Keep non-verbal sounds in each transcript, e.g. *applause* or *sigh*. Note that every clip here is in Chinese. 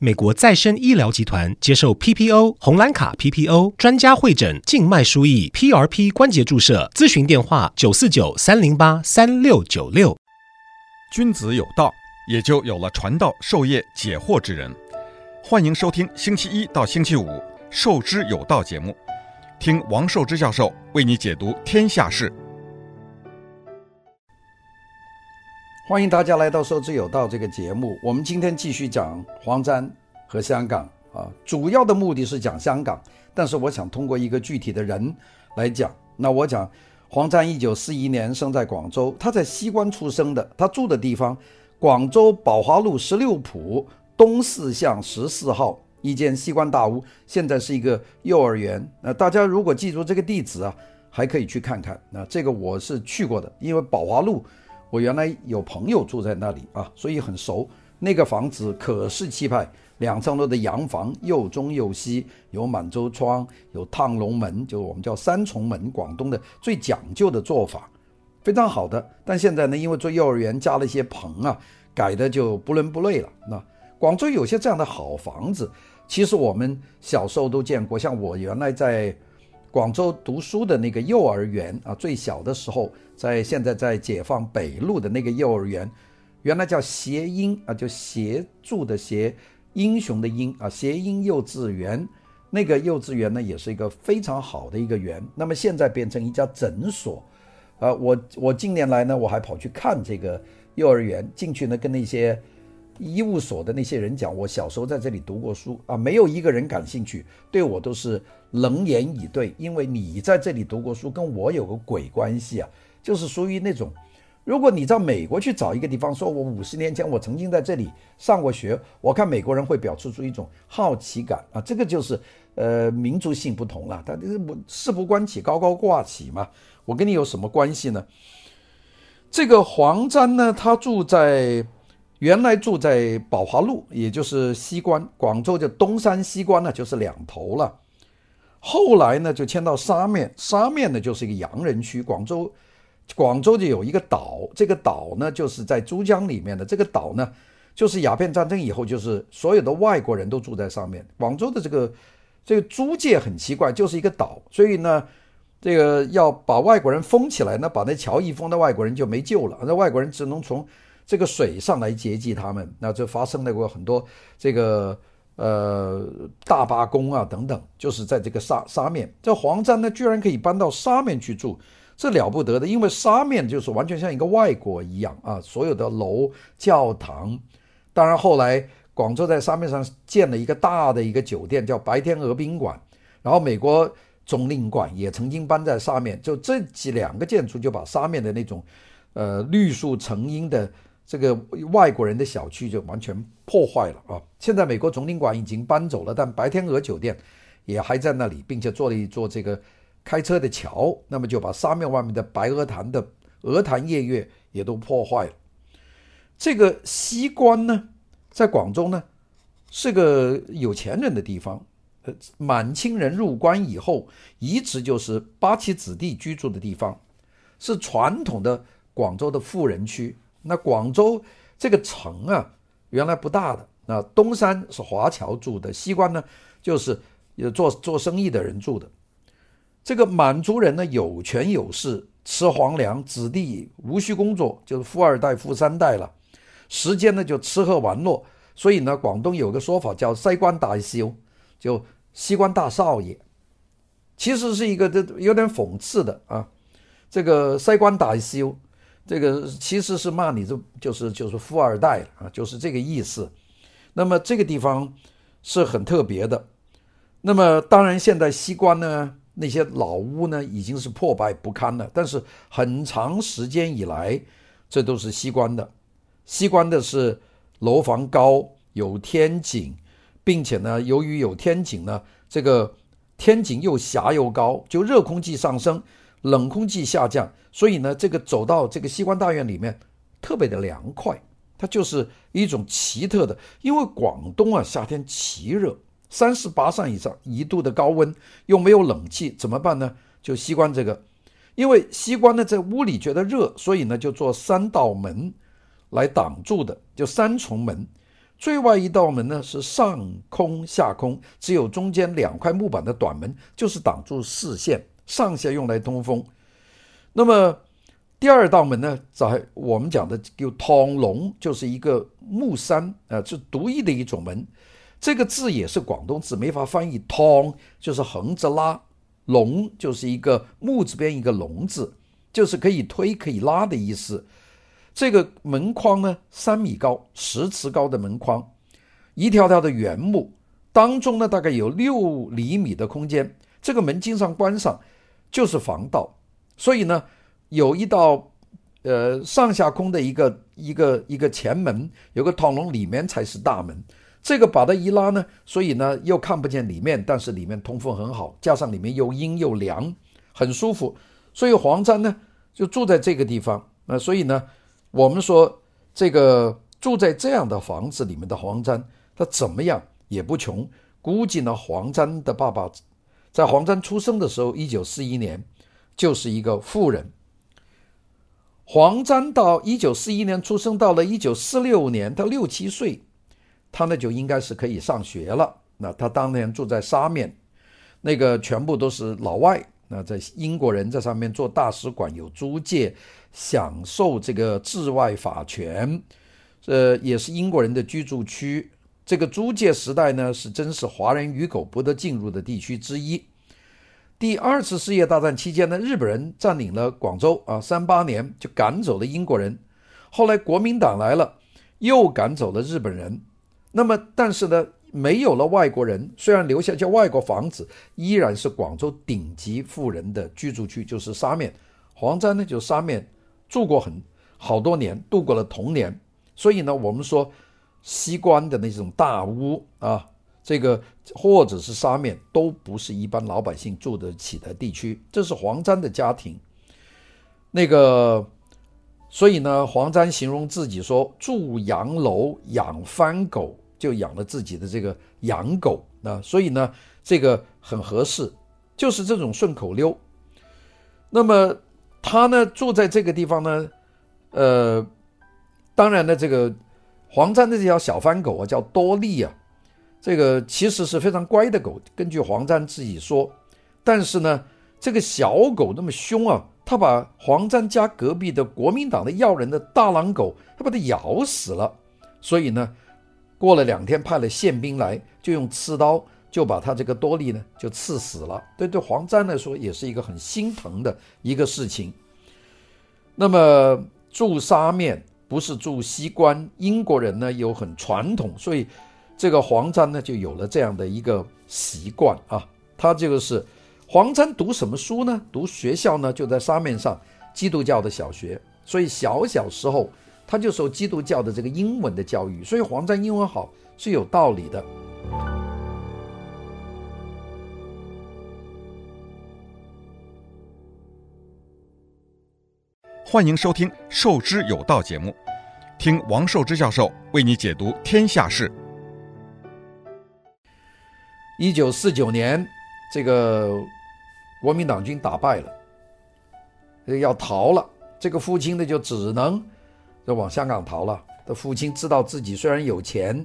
美国再生医疗集团接受 PPO 红蓝卡 PPO 专家会诊静脉输液 PRP 关节注射咨询电话九四九三零八三六九六。君子有道，也就有了传道授业解惑之人。欢迎收听星期一到星期五《授之有道》节目，听王寿之教授为你解读天下事。欢迎大家来到《授之有道》这个节目。我们今天继续讲黄沾和香港啊，主要的目的是讲香港，但是我想通过一个具体的人来讲。那我讲黄沾一九四一年生在广州，他在西关出生的，他住的地方广州宝华路十六铺东四巷十四号一间西关大屋，现在是一个幼儿园。那大家如果记住这个地址啊，还可以去看看。那这个我是去过的，因为宝华路。我原来有朋友住在那里啊，所以很熟。那个房子可是气派，两层楼的洋房，又中又西，有满洲窗，有趟龙门，就我们叫三重门，广东的最讲究的做法，非常好的。但现在呢，因为做幼儿园加了一些棚啊，改的就不伦不类了。那广州有些这样的好房子，其实我们小时候都见过，像我原来在。广州读书的那个幼儿园啊，最小的时候，在现在在解放北路的那个幼儿园，原来叫谐音啊，就协助的协，英雄的英啊，谐音幼稚园。那个幼稚园呢，也是一个非常好的一个园。那么现在变成一家诊所，啊，我我近年来 *laughs* 呢，我还跑去看这个幼儿园，进去呢跟那些。医务所的那些人讲，我小时候在这里读过书啊，没有一个人感兴趣，对我都是冷眼以对。因为你在这里读过书，跟我有个鬼关系啊，就是属于那种，如果你到美国去找一个地方，说我五十年前我曾经在这里上过学，我看美国人会表示出一种好奇感啊，这个就是呃民族性不同了，他这个事不关己高高挂起嘛，我跟你有什么关系呢？这个黄沾呢，他住在。原来住在宝华路，也就是西关，广州就东山西关呢，就是两头了。后来呢，就迁到沙面，沙面呢就是一个洋人区。广州，广州就有一个岛，这个岛呢就是在珠江里面的。这个岛呢，就是鸦片战争以后，就是所有的外国人都住在上面。广州的这个这个租界很奇怪，就是一个岛，所以呢，这个要把外国人封起来，那把那桥一封，那外国人就没救了，那外国人只能从。这个水上来接济他们，那就发生了过很多这个呃大罢工啊等等，就是在这个沙沙面。这黄沾呢，居然可以搬到沙面去住，这了不得的，因为沙面就是完全像一个外国一样啊，所有的楼、教堂。当然后来广州在沙面上建了一个大的一个酒店，叫白天鹅宾馆，然后美国总领馆也曾经搬在沙面，就这几两个建筑就把沙面的那种呃绿树成荫的。这个外国人的小区就完全破坏了啊！现在美国总领馆已经搬走了，但白天鹅酒店也还在那里，并且做了一座这个开车的桥，那么就把沙面外面的白鹅潭的鹅潭夜月也都破坏了。这个西关呢，在广州呢，是个有钱人的地方。呃，满清人入关以后，一直就是八旗子弟居住的地方，是传统的广州的富人区。那广州这个城啊，原来不大的。那东山是华侨住的，西关呢，就是有做做生意的人住的。这个满族人呢，有权有势，吃皇粮，子弟无需工作，就是富二代、富三代了。时间呢，就吃喝玩乐。所以呢，广东有个说法叫“塞关大少”，就西关大少爷。其实是一个这有点讽刺的啊，这个塞关大少。这个其实是骂你，这就是就是富二代啊，就是这个意思。那么这个地方是很特别的。那么当然，现在西关呢，那些老屋呢已经是破败不堪了。但是很长时间以来，这都是西关的。西关的是楼房高，有天井，并且呢，由于有天井呢，这个天井又狭又高，就热空气上升。冷空气下降，所以呢，这个走到这个西关大院里面特别的凉快，它就是一种奇特的。因为广东啊，夏天奇热，三十八上以上一度的高温，又没有冷气，怎么办呢？就西关这个，因为西关呢在屋里觉得热，所以呢就做三道门来挡住的，就三重门。最外一道门呢是上空下空，只有中间两块木板的短门，就是挡住视线，上下用来通风。那么第二道门呢，在我们讲的叫通龙，就是一个木山啊，是独一的一种门。这个字也是广东字，没法翻译。通就是横着拉，龙就是一个木字边一个龙字，就是可以推可以拉的意思。这个门框呢，三米高，十尺高的门框，一条条的原木，当中呢大概有六厘米的空间。这个门经常关上，就是防盗。所以呢，有一道呃上下空的一个一个一个前门，有个通龙，里面才是大门。这个把它一拉呢，所以呢又看不见里面，但是里面通风很好，加上里面又阴又凉，很舒服。所以黄沾呢就住在这个地方。那所以呢。我们说，这个住在这样的房子里面的黄沾，他怎么样也不穷。估计呢，黄沾的爸爸在黄沾出生的时候，一九四一年，就是一个富人。黄沾到一九四一年出生，到了一九四六年，他六七岁，他呢就应该是可以上学了。那他当年住在沙面，那个全部都是老外。那在英国人在上面做大使馆，有租界。享受这个治外法权，呃，也是英国人的居住区。这个租界时代呢，是真是华人与狗不得进入的地区之一。第二次世界大战期间呢，日本人占领了广州啊，三八年就赶走了英国人。后来国民党来了，又赶走了日本人。那么，但是呢，没有了外国人，虽然留下叫外国房子，依然是广州顶级富人的居住区，就是沙面。黄沾呢，就沙面。住过很好多年，度过了童年，所以呢，我们说西关的那种大屋啊，这个或者是沙面，都不是一般老百姓住得起的地区。这是黄沾的家庭，那个，所以呢，黄沾形容自己说住洋楼养番狗，就养了自己的这个洋狗啊，所以呢，这个很合适，就是这种顺口溜。那么。他呢住在这个地方呢，呃，当然呢，这个黄沾的这条小番狗啊叫多利啊，这个其实是非常乖的狗，根据黄沾自己说。但是呢，这个小狗那么凶啊，它把黄沾家隔壁的国民党的要人的大狼狗，它把它咬死了。所以呢，过了两天派了宪兵来，就用刺刀。就把他这个多利呢就刺死了，对对，黄沾来说也是一个很心疼的一个事情。那么驻沙面不是住西关，英国人呢又很传统，所以这个黄沾呢就有了这样的一个习惯啊。他这个是黄沾读什么书呢？读学校呢就在沙面上基督教的小学，所以小小时候他就受基督教的这个英文的教育，所以黄沾英文好是有道理的。欢迎收听《授之有道》节目，听王寿之教授为你解读天下事。一九四九年，这个国民党军打败了，要逃了。这个父亲呢，就只能就往香港逃了。他父亲知道自己虽然有钱，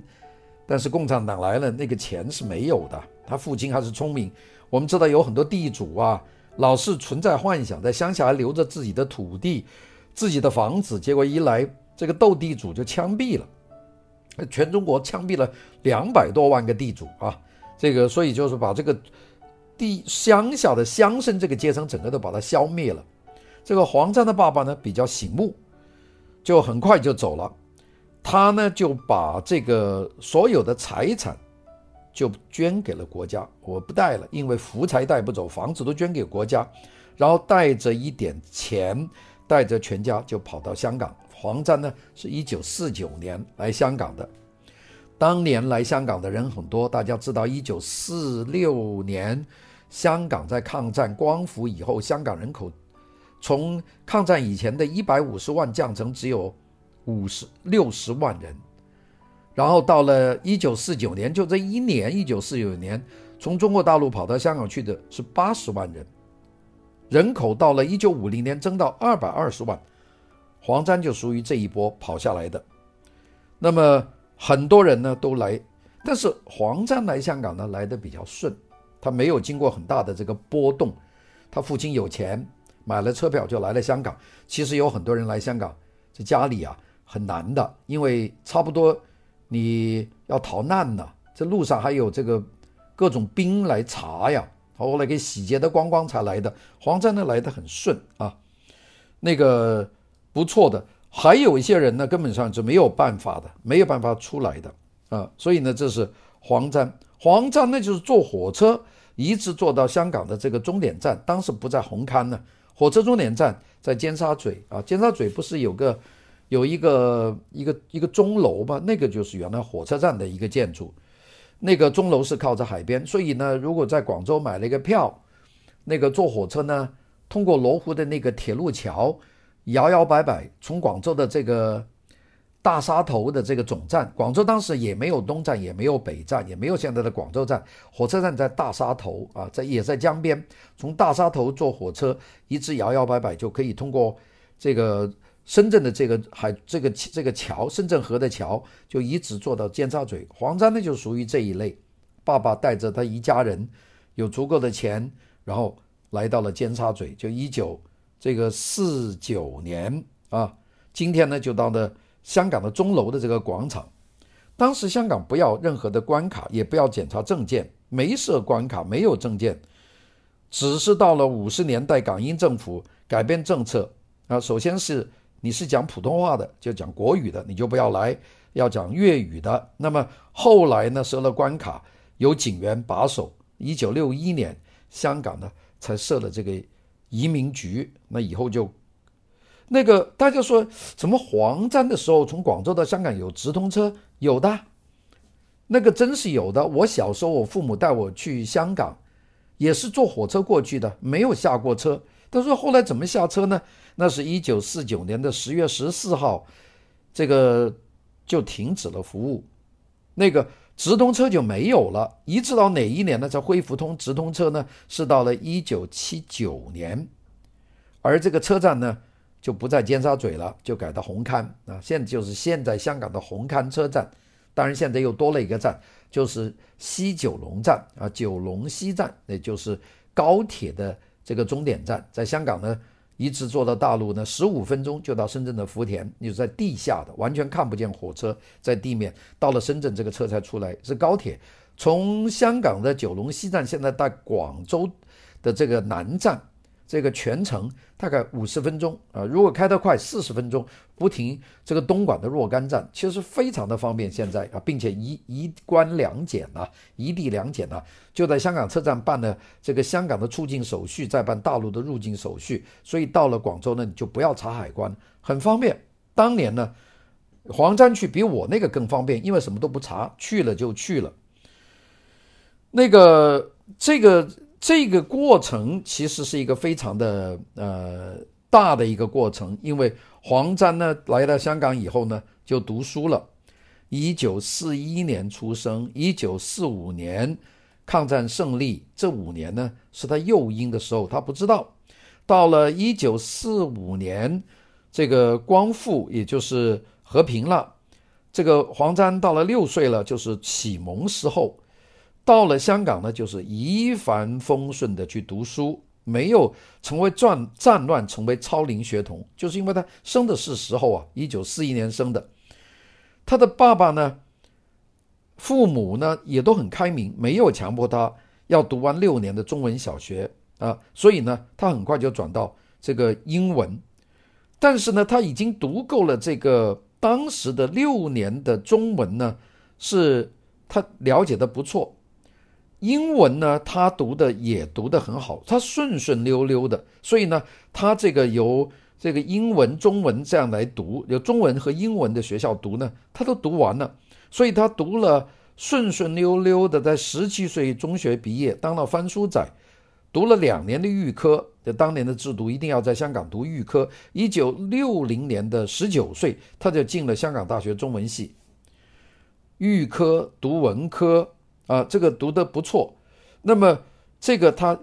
但是共产党来了，那个钱是没有的。他父亲还是聪明。我们知道有很多地主啊。老是存在幻想，在乡下还留着自己的土地、自己的房子，结果一来，这个斗地主就枪毙了，全中国枪毙了两百多万个地主啊！这个所以就是把这个地乡下的乡绅这个阶层整个都把它消灭了。这个黄沾的爸爸呢比较醒目，就很快就走了，他呢就把这个所有的财产。就捐给了国家，我不带了，因为福财带不走，房子都捐给国家，然后带着一点钱，带着全家就跑到香港。黄沾呢是一九四九年来香港的，当年来香港的人很多，大家知道，一九四六年香港在抗战光复以后，香港人口从抗战以前的一百五十万降成只有五十六十万人。然后到了一九四九年，就这一年，一九四九年，从中国大陆跑到香港去的是八十万人，人口到了一九五零年增到二百二十万，黄沾就属于这一波跑下来的。那么很多人呢都来，但是黄沾来香港呢来的比较顺，他没有经过很大的这个波动。他父亲有钱，买了车票就来了香港。其实有很多人来香港，这家里啊很难的，因为差不多你要逃难了，这路上还有这个各种兵来查呀，后来给洗劫的光光才来的。黄沾呢来得很顺啊，那个不错的。还有一些人呢，根本上是没有办法的，没有办法出来的啊。所以呢，这是黄沾。黄沾那就是坐火车。一直坐到香港的这个终点站，当时不在红磡呢，火车终点站在尖沙咀啊。尖沙咀不是有个有一个一个一个钟楼吗？那个就是原来火车站的一个建筑。那个钟楼是靠着海边，所以呢，如果在广州买了一个票，那个坐火车呢，通过罗湖的那个铁路桥，摇摇摆摆从广州的这个。大沙头的这个总站，广州当时也没有东站，也没有北站，也没有现在的广州站。火车站在大沙头啊，在也在江边。从大沙头坐火车，一直摇摇摆摆就可以通过这个深圳的这个海这个这个桥，深圳河的桥，就一直做到尖沙咀。黄簪呢就属于这一类，爸爸带着他一家人，有足够的钱，然后来到了尖沙咀。就一九这个四九年啊，今天呢就到了。香港的钟楼的这个广场，当时香港不要任何的关卡，也不要检查证件，没设关卡，没有证件，只是到了五十年代，港英政府改变政策啊，首先是你是讲普通话的，就讲国语的，你就不要来，要讲粤语的。那么后来呢，设了关卡，有警员把守。一九六一年，香港呢才设了这个移民局，那以后就。那个大家说怎么黄簪的时候从广州到香港有直通车？有的，那个真是有的。我小时候我父母带我去香港，也是坐火车过去的，没有下过车。他说后来怎么下车呢？那是一九四九年的十月十四号，这个就停止了服务，那个直通车就没有了。一直到哪一年呢才恢复通直通车呢？是到了一九七九年，而这个车站呢？就不在尖沙咀了，就改到红磡啊。现就是现在香港的红磡车站，当然现在又多了一个站，就是西九龙站啊，九龙西站，那就是高铁的这个终点站。在香港呢，一直坐到大陆呢，十五分钟就到深圳的福田，你是在地下的，完全看不见火车在地面。到了深圳，这个车才出来，是高铁从香港的九龙西站，现在到广州的这个南站。这个全程大概五十分钟啊，如果开得快，四十分钟不停。这个东莞的若干站其实非常的方便，现在啊，并且一一关两检啊，一地两检啊，就在香港车站办了这个香港的出境手续，再办大陆的入境手续，所以到了广州呢，你就不要查海关，很方便。当年呢，黄簪去比我那个更方便，因为什么都不查，去了就去了。那个这个。这个过程其实是一个非常的呃大的一个过程，因为黄沾呢来到香港以后呢就读书了，一九四一年出生，一九四五年抗战胜利，这五年呢是他幼婴的时候，他不知道，到了一九四五年这个光复，也就是和平了，这个黄沾到了六岁了，就是启蒙时候。到了香港呢，就是一帆风顺的去读书，没有成为战战乱，成为超龄学童，就是因为他生的是时候啊，一九四一年生的。他的爸爸呢，父母呢也都很开明，没有强迫他要读完六年的中文小学啊，所以呢，他很快就转到这个英文。但是呢，他已经读够了这个当时的六年的中文呢，是他了解的不错。英文呢，他读的也读得很好，他顺顺溜溜的，所以呢，他这个由这个英文、中文这样来读，有中文和英文的学校读呢，他都读完了，所以他读了顺顺溜溜的，在十七岁中学毕业，当了翻书仔，读了两年的预科，就当年的制度一定要在香港读预科，一九六零年的十九岁，他就进了香港大学中文系，预科读文科。啊，这个读得不错，那么这个他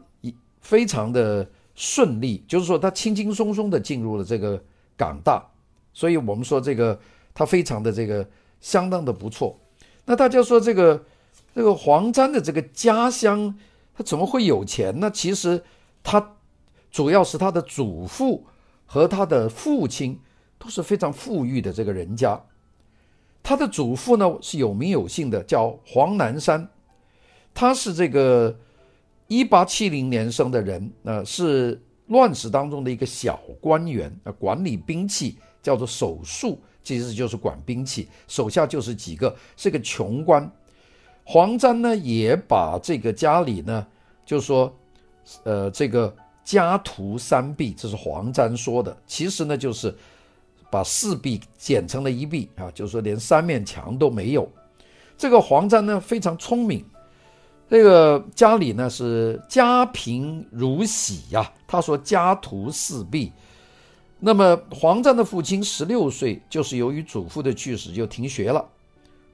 非常的顺利，就是说他轻轻松松的进入了这个港大，所以我们说这个他非常的这个相当的不错。那大家说这个这个黄沾的这个家乡，他怎么会有钱呢？其实他主要是他的祖父和他的父亲都是非常富裕的这个人家。他的祖父呢是有名有姓的，叫黄南山，他是这个一八七零年生的人，呃，是乱世当中的一个小官员，呃，管理兵器，叫做守术，其实就是管兵器，手下就是几个，是个穷官。黄沾呢也把这个家里呢，就说，呃，这个家徒三壁，这是黄沾说的，其实呢就是。把四壁剪成了一壁啊，就是说连三面墙都没有。这个黄沾呢非常聪明，这个家里呢是家贫如洗呀、他说家徒四壁。那么黄沾的父亲十六岁就是由于祖父的去世就停学了，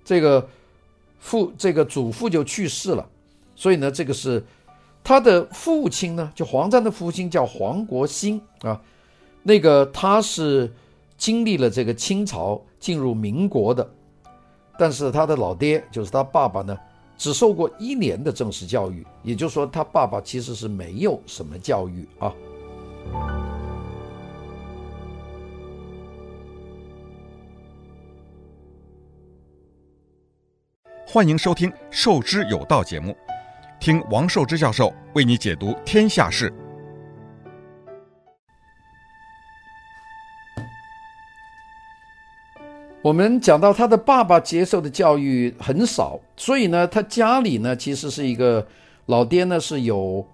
这个父这个祖父就去世了，所以呢这个是他的父亲呢，就黄沾的父亲叫黄国兴啊，那个他是。经历了这个清朝进入民国的，但是他的老爹就是他爸爸呢，只受过一年的正式教育，也就是说他爸爸其实是没有什么教育啊。欢迎收听《受之有道》节目，听王寿之教授为你解读天下事。我们讲到他的爸爸接受的教育很少，所以呢，他家里呢其实是一个老爹呢是有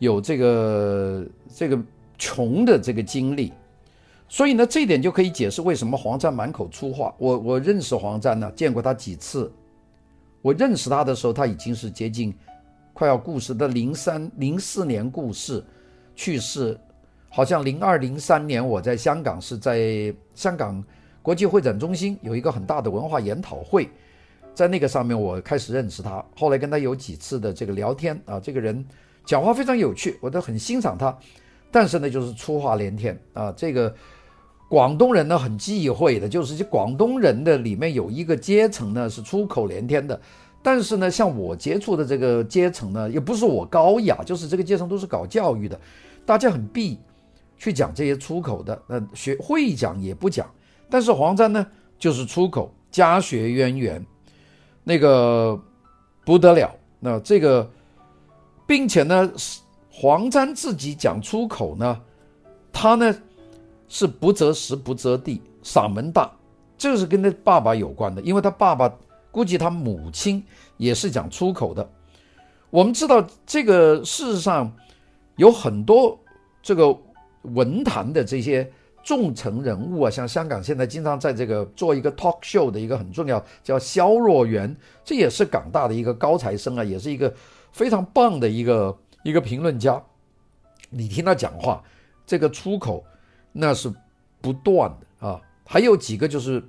有这个这个穷的这个经历，所以呢这一点就可以解释为什么黄沾满口粗话。我我认识黄沾呢，见过他几次。我认识他的时候，他已经是接近快要故世的零三零四年故世去世，好像零二零三年我在香港是在香港。国际会展中心有一个很大的文化研讨会，在那个上面我开始认识他，后来跟他有几次的这个聊天啊，这个人讲话非常有趣，我都很欣赏他，但是呢就是粗话连天啊。这个广东人呢很忌讳的，就是这广东人的里面有一个阶层呢是粗口连天的，但是呢像我接触的这个阶层呢，也不是我高雅，就是这个阶层都是搞教育的，大家很避去讲这些粗口的，那学会讲也不讲。但是黄沾呢，就是出口家学渊源，那个不得了。那这个，并且呢，黄沾自己讲出口呢，他呢是不择时不择地，嗓门大，这是跟他爸爸有关的，因为他爸爸估计他母亲也是讲出口的。我们知道这个事实上有很多这个文坛的这些。重层人物啊，像香港现在经常在这个做一个 talk show 的一个很重要，叫肖若元，这也是港大的一个高材生啊，也是一个非常棒的一个一个评论家。你听他讲话，这个出口那是不断的啊。还有几个就是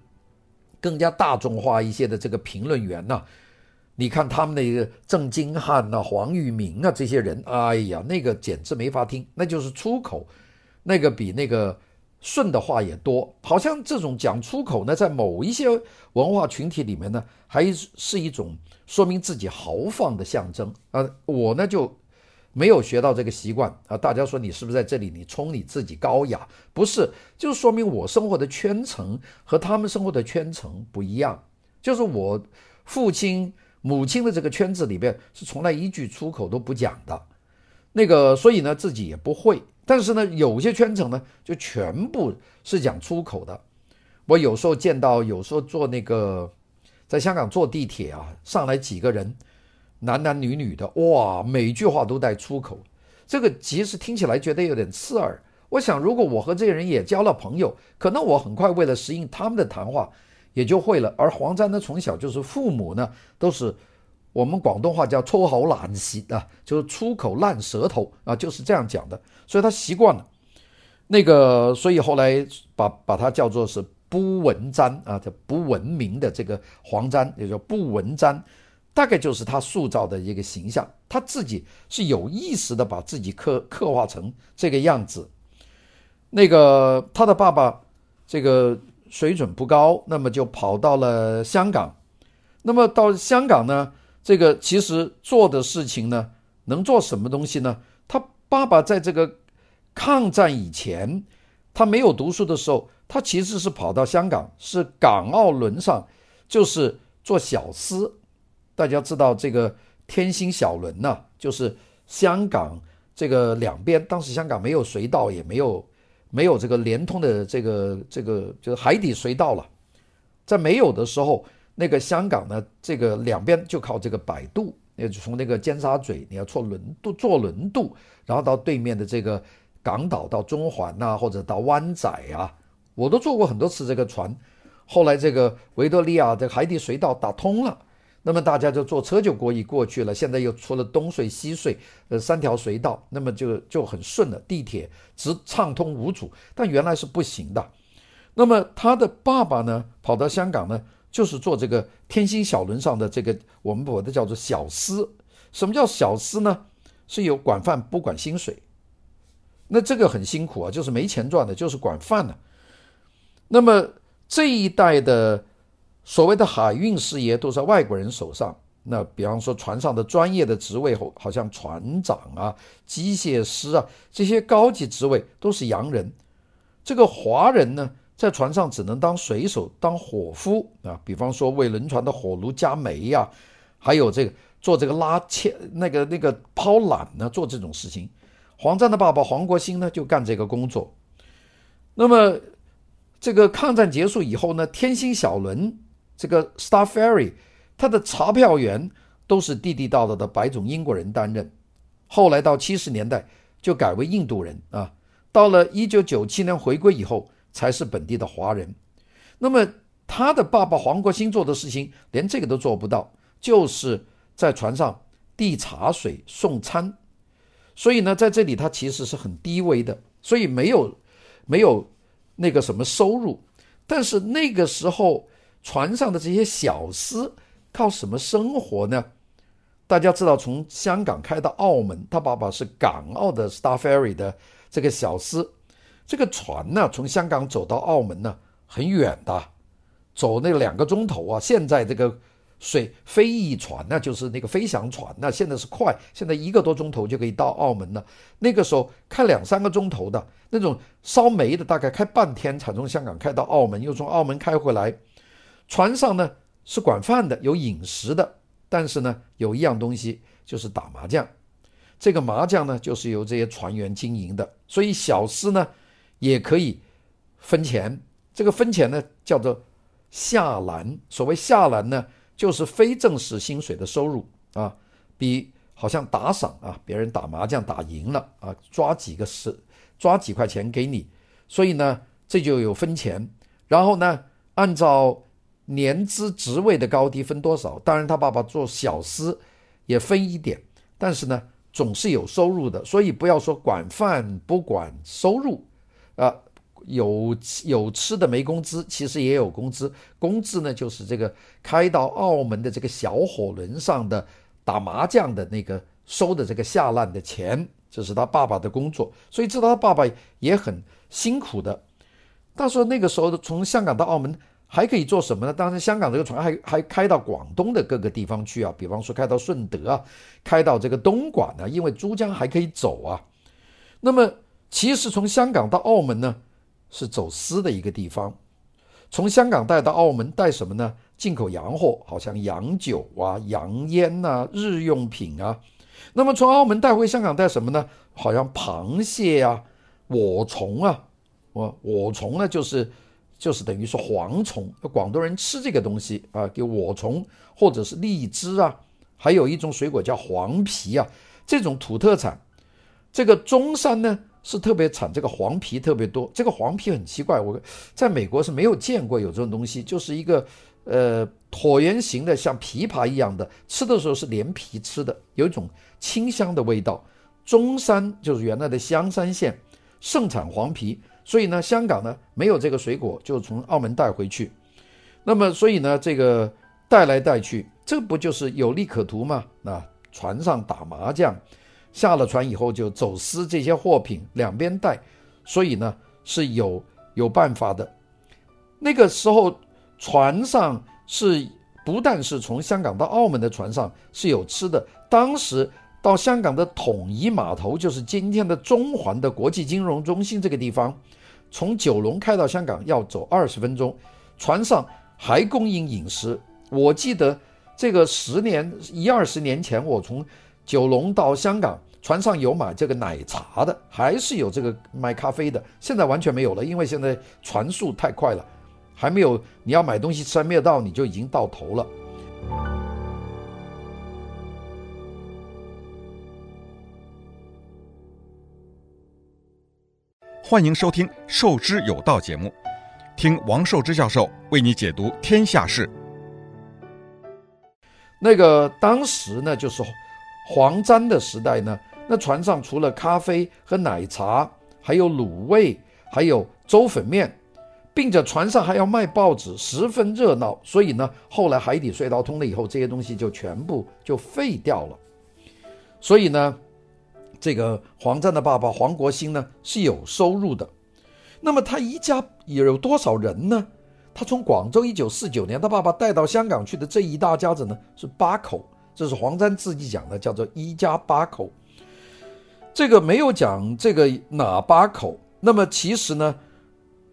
更加大众化一些的这个评论员呐、你看他们的一个郑金汉呐、黄玉明啊这些人，哎呀，那个简直没法听，那就是出口，那个比那个。顺的话也多，好像这种讲出口呢，在某一些文化群体里面呢，还是一种说明自己豪放的象征啊。我呢就没有学到这个习惯啊。大家说你是不是在这里你冲你自己高雅？不是，就说明我生活的圈层和他们生活的圈层不一样。就是我父亲母亲的这个圈子里边是从来一句出口都不讲的，那个所以呢自己也不会。但是呢，有些圈层呢，就全部是讲出口的。我有时候见到，有时候坐那个在香港坐地铁啊，上来几个人，男男女女的，哇，每句话都带出口。这个其实听起来觉得有点刺耳。我想，如果我和这些人也交了朋友，可能我很快为了适应他们的谈话，也就会了。而黄沾呢，从小就是父母呢都是。我们广东话叫粗口烂舌啊，就是出口烂舌头啊，就是这样讲的，所以他习惯了那个，所以后来把把他叫做是不文沾啊，叫不文明的这个黄沾，也叫不文沾，大概就是他塑造的一个形象，他自己是有意识的把自己刻刻画成这个样子。那个他的爸爸这个水准不高，那么就跑到了香港。那么到香港呢，这个其实做的事情呢，能做什么东西呢？他爸爸在这个抗战以前，他没有读书的时候，他其实是跑到香港，是港澳轮上，就是做小司。大家知道这个天星小轮呢、就是香港这个两边，当时香港没有隧道，也没有没有这个连通的这个这个就是海底隧道了。在没有的时候，那个香港呢，这个两边就靠这个摆渡，也就从那个尖沙咀你要坐轮渡，坐轮渡，然后到对面的这个港岛，到中环呐、或者到湾仔啊，我都坐过很多次这个船。后来这个维多利亚的海底隧道打通了。那么大家就坐车就可以过去了。现在又出了东隧、西隧，呃，三条隧道，那么就就很顺了。地铁直畅通无阻，但原来是不行的。那么他的爸爸呢，跑到香港呢，就是做这个天星小轮上的这个，我们把它叫做小司。什么叫小司呢？是有管饭不管薪水。那这个很辛苦啊，就是没钱赚的，就是管饭的。那么这一代的。所谓的海运事业都在外国人手上。那比方说船上的专业的职位，好像船长啊、机械师啊这些高级职位都是洋人。这个华人呢，在船上只能当水手、当伙夫啊。比方说为轮船的火炉加煤呀、还有这个做这个拉切、那个那个抛缆呢，做这种事情。黄赞的爸爸黄国兴呢，就干这个工作。那么这个抗战结束以后呢，天星小轮。这个 Star Ferry，它的查票员都是地地道道的白种英国人担任。后来到七十年代就改为印度人啊。到了一九九七年回归以后，才是本地的华人。那么他的爸爸黄国兴做的事情，连这个都做不到，就是在船上递茶水、送餐。所以呢，在这里他其实是很低微的，所以没有没有那个什么收入。但是那个时候。船上的这些小厮靠什么生活呢？大家知道，从香港开到澳门，他爸爸是港澳的 Star Ferry 的这个小厮。这个船呢，从香港走到澳门呢，很远的，走那两个钟头啊。现在这个水飞翼船呢，就是那个飞翔船，那现在是快，现在一个多钟头就可以到澳门了。那个时候开两三个钟头的那种烧煤的，大概开半天才从香港开到澳门，又从澳门开回来。船上呢是管饭的，有饮食的，但是呢有一样东西就是打麻将，这个麻将呢就是由这些船员经营的，所以小厮呢也可以分钱，这个分钱呢叫做下栏，所谓下栏呢就是非正式薪水的收入啊，比好像打赏啊，别人打麻将打赢了啊，抓几个十抓几块钱给你，所以呢这就有分钱，然后呢按照。年资职位的高低分多少？当然，他爸爸做小厮也分一点，但是呢，总是有收入的。所以不要说管饭不管收入，啊，有有吃的没工资，其实也有工资。工资呢，就是这个开到澳门的这个小火轮上的打麻将的那个收的这个下烂的钱，这是他爸爸的工作。所以知道他爸爸也很辛苦的。他说那个时候从香港到澳门。还可以做什么呢？当然，香港这个船还还开到广东的各个地方去啊，比方说开到顺德啊，开到这个东莞呢，因为珠江还可以走啊。那么，其实从香港到澳门呢，是走私的一个地方。从香港带到澳门带什么呢？进口洋货，好像洋酒啊、洋烟呐、日用品啊。那么从澳门带回香港带什么呢？好像螃蟹啊、我虫啊，我我虫呢就是。就是等于是蝗虫，广东人吃这个东西啊，给我虫或者是荔枝啊，还有一种水果叫黄皮啊，这种土特产。这个中山呢是特别产这个黄皮特别多，这个黄皮很奇怪，我在美国是没有见过有这种东西，就是一个呃椭圆形的像枇杷一样的，吃的时候是连皮吃的，有一种清香的味道。中山就是原来的香山县，盛产黄皮。所以呢，香港呢没有这个水果，就从澳门带回去。那么，所以呢，这个带来带去，这不就是有利可图吗？那船上打麻将，下了船以后就走私这些货品，两边带，所以呢是有有办法的。那个时候船上是不但是从香港到澳门的船上是有吃的，当时到香港的统一码头，就是今天的中环的国际金融中心这个地方，从九龙开到香港要走二十分钟，船上还供应饮食。我记得这个十年一二十年前，我从九龙到香港，船上有买这个奶茶的，还是有这个卖咖啡的。现在完全没有了，因为现在船速太快了。还没有，你要买东西吃还没有到，你就已经到头了。欢迎收听《授之有道》节目，听王寿之教授为你解读天下事。那个当时呢，就是黄沾的时代呢，那船上除了咖啡和奶茶，还有卤味，还有粥粉面。并且船上还要卖报纸，十分热闹。所以呢，后来海底隧道通了以后，这些东西就全部就废掉了。所以呢，这个黄沾的爸爸黄国兴呢是有收入的。那么他一家也有多少人呢？他从广州一九四九年他爸爸带到香港去的这一大家子呢是八口，这是黄沾自己讲的，叫做一家八口。这个没有讲这个哪八口。那么其实呢？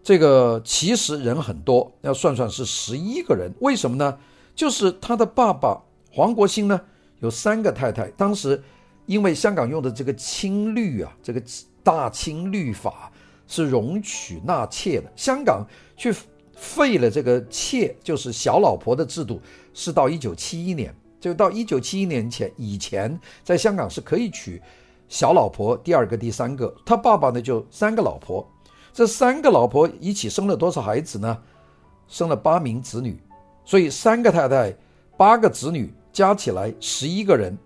这个其实人很多，要算算是十一个人。为什么呢？就是他的爸爸黄国兴呢，有三个太太。当时因为香港用的这个清律啊，这个大清律法是容许纳妾的。香港去废了这个妾，就是小老婆的制度，是到一九七一年。就到一九七一年前以前，在香港是可以娶小老婆，第二个、第三个。他爸爸呢，就三个老婆。这三个老婆一起生了多少孩子呢？生了八名子女，所以三个太太，八个子女，加起来十一个人。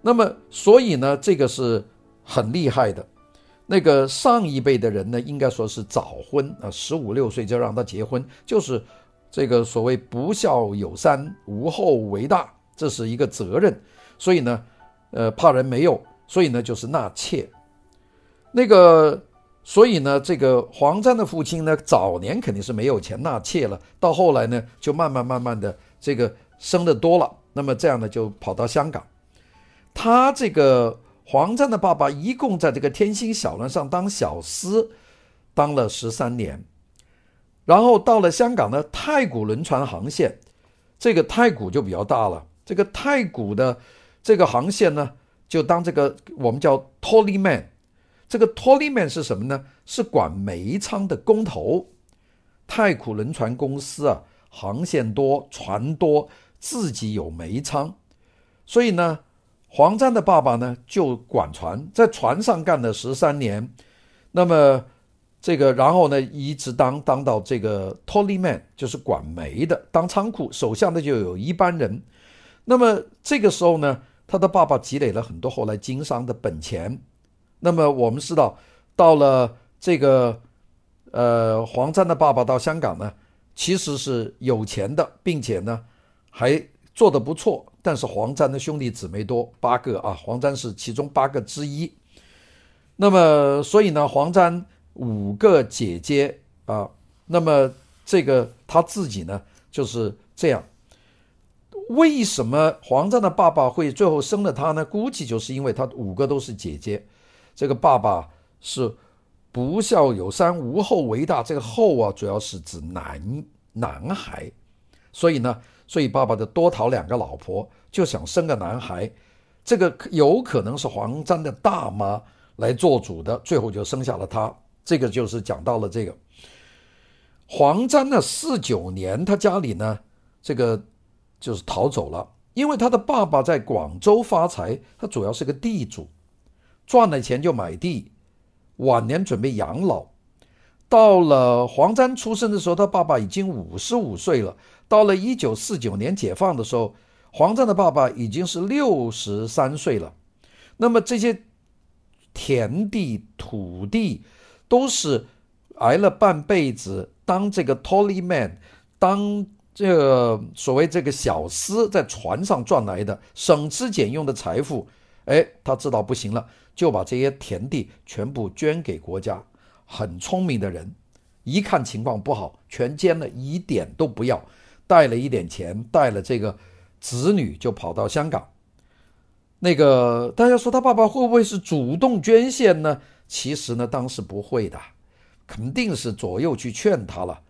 那么，所以呢，这个是很厉害的。那个上一辈的人呢，应该说是早婚啊，十五六岁就让他结婚，就是这个所谓不孝有三，无后为大，这是一个责任。所以呢，呃，怕人没有，所以呢，就是纳妾。那个。所以呢，这个黄沾的父亲呢，早年肯定是没有钱纳妾了，到后来呢，就慢慢慢慢的这个生的多了，那么这样呢，就跑到香港。他这个黄沾的爸爸一共在这个天星小轮上当小厮，当了十三年，然后到了香港呢，太古轮船航线，这个太古就比较大了，这个太古的这个航线呢，就当这个我们叫 t o l l y m a n。这个 t o l l y m a n 是什么呢？是管煤仓的工头。太古轮船公司啊，航线多，船多，自己有煤仓，所以呢，黄沾的爸爸呢就管船，在船上干了十三年。那么这个，然后呢，一直当当到这个 t o l l y m a n 就是管煤的，当仓库，手下的就有一班人。那么这个时候呢，他的爸爸积累了很多后来经商的本钱。那么我们知道，到了这个，呃，黄沾的爸爸到香港呢，其实是有钱的，并且呢还做得不错。但是黄沾的兄弟姊妹多，八个啊，黄沾是其中八个之一。那么所以呢，黄沾五个姐姐啊，那么这个他自己呢就是这样。为什么黄沾的爸爸会最后生了他呢？估计就是因为他五个都是姐姐。这个爸爸是不孝有三，无后为大。这个后啊，主要是指男男孩，所以呢，所以爸爸就多讨两个老婆，就想生个男孩。这个有可能是黄沾的大妈来做主的，最后就生下了他。这个就是讲到了这个黄沾呢，四九年他家里呢，这个就是逃走了，因为他的爸爸在广州发财，他主要是个地主。赚了钱就买地，晚年准备养老。到了黄沾出生的时候，他爸爸已经五十五岁了。到了一九四九年解放的时候，黄沾的爸爸已经是六十三岁了。那么这些田地、土地都是挨了半辈子当这个 tolly man，当这个所谓这个小厮在船上赚来的省吃俭用的财富。哎，他知道不行了。就把这些田地全部捐给国家，很聪明的人，一看情况不好，全捐了，一点都不要，带了一点钱，带了这个子女就跑到香港。那个大家说他爸爸会不会是主动捐献呢？其实呢，当时不会的，肯定是左右去劝他了。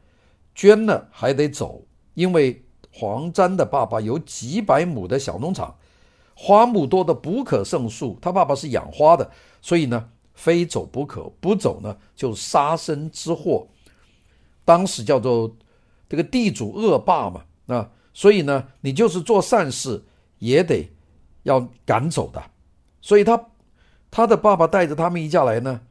捐了还得走，因为黄沾的爸爸有几百亩的小农场，花木多得不可胜数。他爸爸是养花的，所以呢，非走不可，不走呢就杀身之祸。当时叫做这个地主恶霸嘛，啊，所以呢，你就是做善事也得要赶走的。所以他他的爸爸带着他们一家来呢，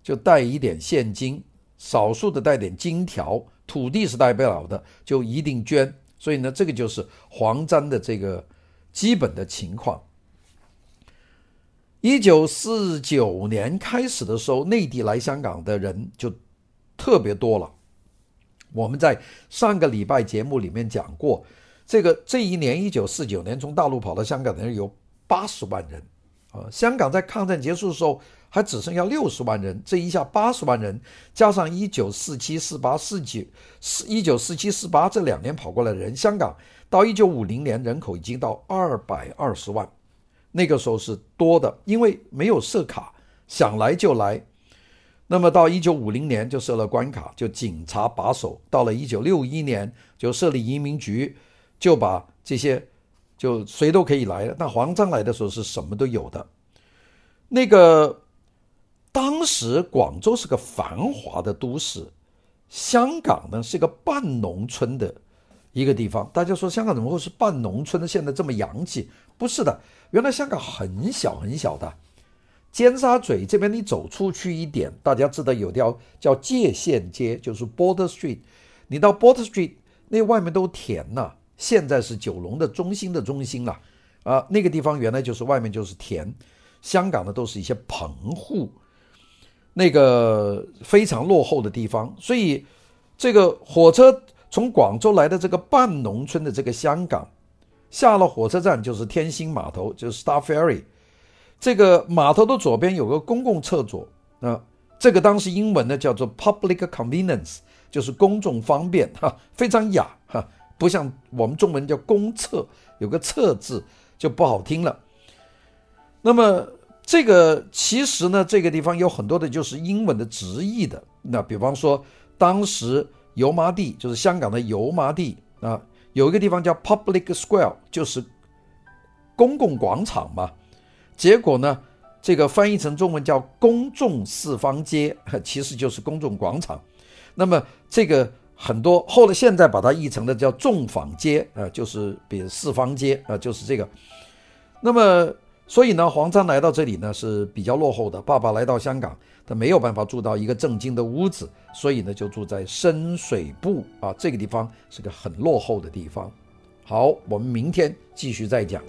就带一点现金，少数的带点金条。土地是代不了的，就一定捐。所以呢，这个就是黄沾的这个基本的情况。一九四九年开始的时候，内地来香港的人就特别多了。我们在上个礼拜节目里面讲过，这个这一年一九四九年从大陆跑到香港的人有八十万人啊。香港在抗战结束的时候，还只剩下六十万人，这一下八十万人，加上一九四七、四八、四九、四一九四七、四八这两年跑过来的人，香港到一九五零年人口已经到二百二十万，那个时候是多的，因为没有设卡，想来就来。那么到一九五零年就设了关卡，就警察把守。到了一九六一年就设立移民局，就把这些就谁都可以来了。但黄章来的时候是什么都有的，那个。当时广州是个繁华的都市，香港呢是一个半农村的一个地方。大家说香港怎么会是半农村呢？现在这么洋气？不是的，原来香港很小很小的。尖沙咀这边你走出去一点，大家知道有条叫界限街，就是 Border Street。你到 Border Street 那外面都田了，现在是九龙的中心的中心了啊。那个地方原来就是外面就是田，香港的都是一些棚户。那个非常落后的地方，所以这个火车从广州来的这个半农村的这个香港，下了火车站就是天星码头，就是 Star Ferry。这个码头的左边有个公共厕所，啊，这个当时英文呢叫做 Public Convenience，就是公众方便，哈，非常雅，哈，不像我们中文叫公厕，有个厕字就不好听了。那么。这个其实呢，这个地方有很多的就是英文的直译的。那比方说，当时油麻地就是香港的油麻地啊，有一个地方叫 Public Square，就是公共广场嘛。结果呢，这个翻译成中文叫公众四方街，*laughs* 其实就是公众广场。那么这个很多后来现在把它译成的叫纵坊街啊，就是比如四方街啊，就是这个。那么。所以呢，黄章来到这里呢是比较落后的。爸爸来到香港，他没有办法住到一个正经的屋子，所以呢就住在深水埗啊，这个地方是个很落后的地方。好，我们明天继续再讲。